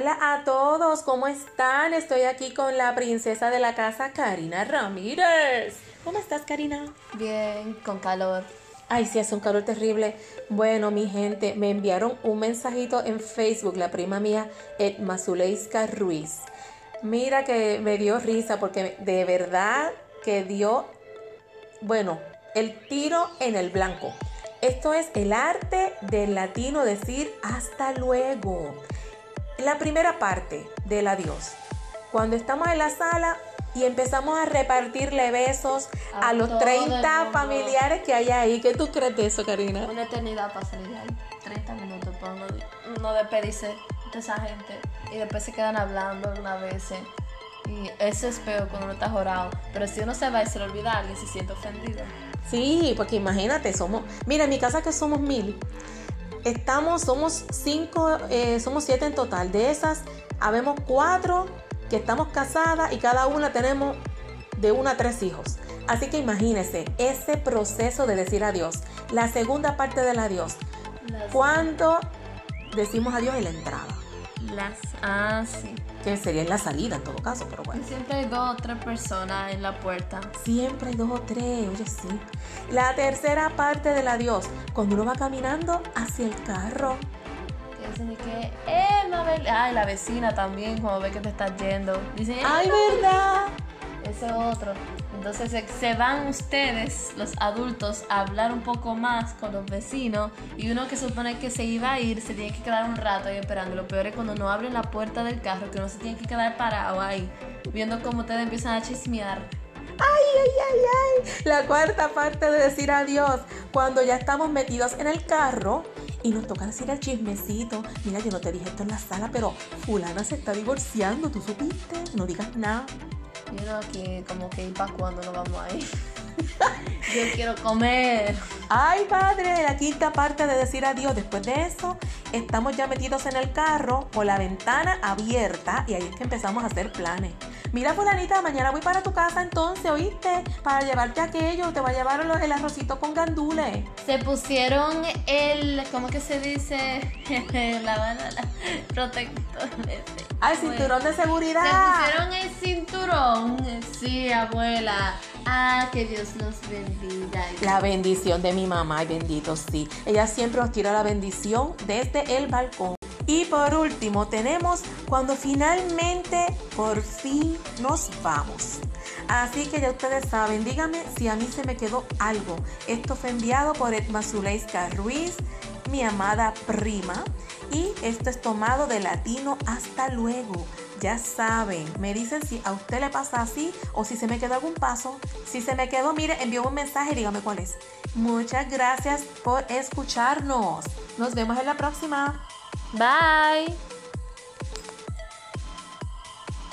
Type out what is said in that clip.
Hola a todos, ¿cómo están? Estoy aquí con la princesa de la casa, Karina Ramírez. ¿Cómo estás, Karina? Bien, con calor. Ay, sí, es un calor terrible. Bueno, mi gente, me enviaron un mensajito en Facebook, la prima mía, Edma Zuleika Ruiz. Mira que me dio risa porque de verdad que dio, bueno, el tiro en el blanco. Esto es el arte del latino decir hasta luego. La primera parte del adiós. Cuando estamos en la sala y empezamos a repartirle besos a, A los todo 30 el mundo. familiares que hay ahí. ¿Qué tú crees de eso, Karina? Una eternidad para salir de ahí. 30 minutos para uno, uno despedirse de esa gente. Y después se quedan hablando algunas veces. Y eso es peor cuando uno está jorado. Pero si uno se va y se le olvida a alguien, se siente ofendido. Sí, porque imagínate, somos, mira, en mi casa que somos mil, estamos, somos cinco, eh, somos siete en total. De esas, habemos cuatro que estamos casadas y cada una tenemos de una a tres hijos. Así que imagínense ese proceso de decir adiós. La segunda parte del adiós. Cuando decimos adiós en la entrada, las, ah, sí. que sería en la salida en todo caso, pero bueno. Siempre hay dos o tres personas en la puerta. Siempre hay dos o tres, oye, sí. La tercera parte del adiós, cuando uno va caminando hacia el carro. Que dicen que, eh, Mabel. Ay, la vecina también, cuando ve que te estás yendo. Dicen, ¡Ay, "Eh, verdad! Ese otro. Entonces se, van ustedes, los adultos, a hablar un poco más con los vecinos y uno que supone que se iba a ir se tiene que quedar un rato ahí esperando. Lo peor es cuando no abren la puerta del carro, que uno se tiene que quedar parado ahí, viendo cómo ustedes empiezan a chismear. ¡Ay, ay, ay, ay! La cuarta parte de decir adiós, cuando ya estamos metidos en el carro y nos toca decir el chismecito. Mira, yo no te dije esto en la sala, pero fulana se está divorciando, ¿tú supiste? No digas nada. Y uno aquí como que, ¿y para nos vamos a ir? Yo quiero comer. Ay, padre, la quinta parte de decir adiós. Después de eso, estamos ya metidos en el carro con la ventana abierta y ahí es que empezamos a hacer planes. Mira, fulanita, mañana voy para tu casa entonces, ¿oíste? Para llevarte aquello, te va a llevar el el arrocito con gandules. Se pusieron el, ¿cómo que se dice? la, la, la protector. ese. Ay, cinturón de Se seguridad. pusieron el cinturón. Sí, abuela. Ah, que Dios nos bendiga. La bendición de mi mamá, ay bendito sí. Ella siempre nos tira la bendición desde el balcón. Y por último tenemos cuando finalmente por fin nos vamos. Así que ya ustedes saben, díganme si a mí se me quedó algo. Esto fue enviado por Edma Zuleika Ruiz, mi amada prima. Y esto es tomado de latino hasta luego. Ya saben, me dicen si a usted le pasa así o si se me quedó algún paso. Si se me quedó, mire, envió un mensaje y dígame cuál es. Muchas gracias por escucharnos. Nos vemos en la próxima. Bye.